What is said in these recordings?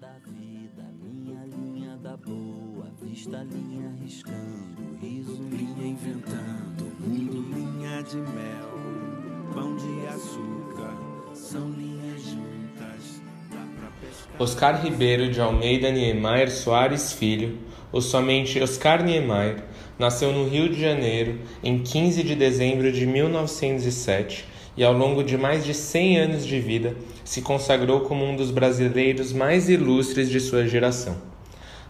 da vida, linha, linha da boa vista, linha riscando, riso, linha inventando, mundo, linha de mel, pão de açúcar, são linhas juntas. Oscar Ribeiro de Almeida Niemeyer Soares Filho, ou somente Oscar Niemeyer, nasceu no Rio de Janeiro em 15 de dezembro de 1907 e, ao longo de mais de 100 anos de vida, se consagrou como um dos brasileiros mais ilustres de sua geração.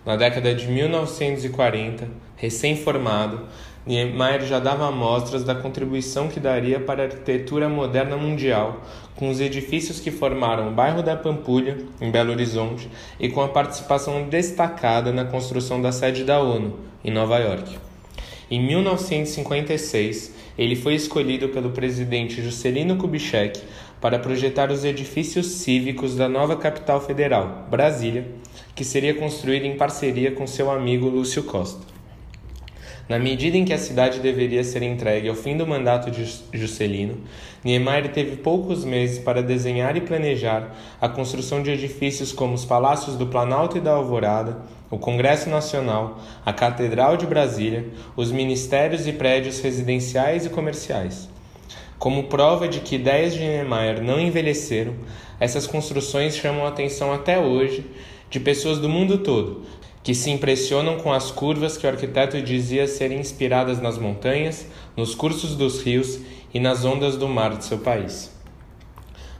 Na década de 1940, recém-formado, Niemeyer já dava amostras da contribuição que daria para a arquitetura moderna mundial, com os edifícios que formaram o bairro da Pampulha, em Belo Horizonte, e com a participação destacada na construção da sede da ONU, em Nova York. Em 1956, ele foi escolhido pelo presidente Juscelino Kubitschek para projetar os edifícios cívicos da nova capital federal, Brasília, que seria construída em parceria com seu amigo Lúcio Costa. Na medida em que a cidade deveria ser entregue ao fim do mandato de Juscelino, Niemeyer teve poucos meses para desenhar e planejar a construção de edifícios como os Palácios do Planalto e da Alvorada, o Congresso Nacional, a Catedral de Brasília, os ministérios e prédios residenciais e comerciais. Como prova de que ideias de Niemeyer não envelheceram, essas construções chamam a atenção até hoje de pessoas do mundo todo, que se impressionam com as curvas que o arquiteto dizia serem inspiradas nas montanhas, nos cursos dos rios e nas ondas do mar de seu país.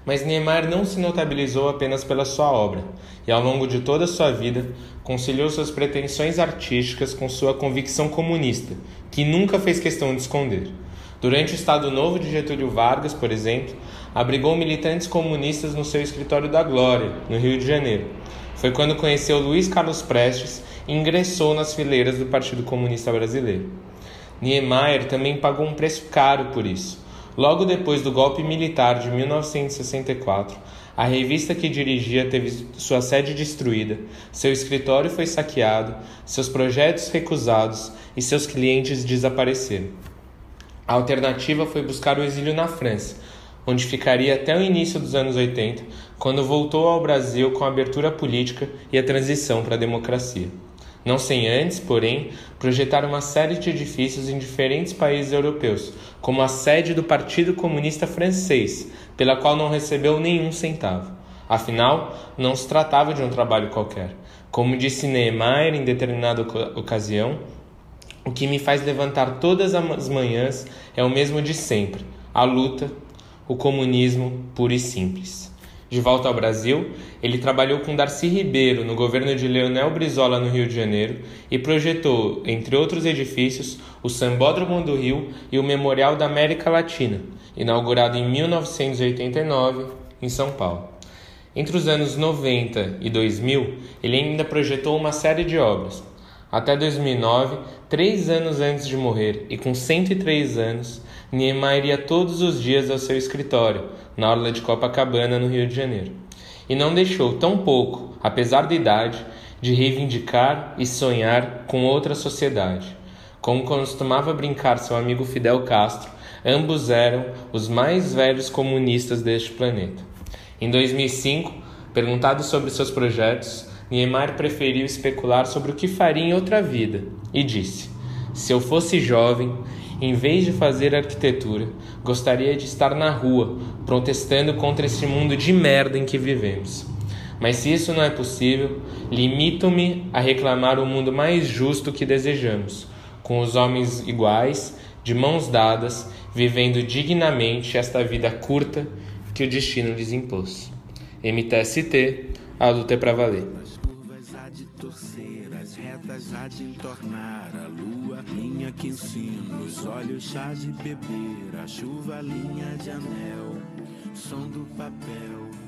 Mas Niemeyer não se notabilizou apenas pela sua obra, e ao longo de toda a sua vida conciliou suas pretensões artísticas com sua convicção comunista, que nunca fez questão de esconder. Durante o Estado Novo de Getúlio Vargas, por exemplo, abrigou militantes comunistas no seu escritório da Glória, no Rio de Janeiro, foi quando conheceu Luiz Carlos Prestes e ingressou nas fileiras do Partido Comunista Brasileiro. Niemeyer também pagou um preço caro por isso. Logo depois do golpe militar de 1964, a revista que dirigia teve sua sede destruída, seu escritório foi saqueado, seus projetos recusados e seus clientes desapareceram. A alternativa foi buscar o exílio na França, onde ficaria até o início dos anos 80, quando voltou ao Brasil com a abertura política e a transição para a democracia. Não sem antes, porém, projetar uma série de edifícios em diferentes países europeus, como a sede do Partido Comunista Francês, pela qual não recebeu nenhum centavo. Afinal, não se tratava de um trabalho qualquer. Como disse Niemeyer em determinada ocasião, o que me faz levantar todas as manhãs é o mesmo de sempre: a luta, o comunismo puro e simples. De volta ao Brasil, ele trabalhou com Darcy Ribeiro no governo de Leonel Brizola no Rio de Janeiro e projetou, entre outros edifícios, o Sambódromo do Rio e o Memorial da América Latina, inaugurado em 1989 em São Paulo. Entre os anos 90 e 2000, ele ainda projetou uma série de obras. Até 2009, três anos antes de morrer e com 103 anos, Niemeyer ia todos os dias ao seu escritório, na orla de Copacabana, no Rio de Janeiro. E não deixou tão pouco, apesar da idade, de reivindicar e sonhar com outra sociedade. Como costumava brincar seu amigo Fidel Castro, ambos eram os mais velhos comunistas deste planeta. Em 2005, perguntado sobre seus projetos, Niemeyer preferiu especular sobre o que faria em outra vida e disse: Se eu fosse jovem, em vez de fazer arquitetura, gostaria de estar na rua, protestando contra esse mundo de merda em que vivemos. Mas se isso não é possível, limito-me a reclamar o mundo mais justo que desejamos, com os homens iguais, de mãos dadas, vivendo dignamente esta vida curta que o destino lhes impôs. MTST, a luta é para valer há de entornar a lua, linha que ensina os olhos chá de beber, a chuva linha de anel, som do papel.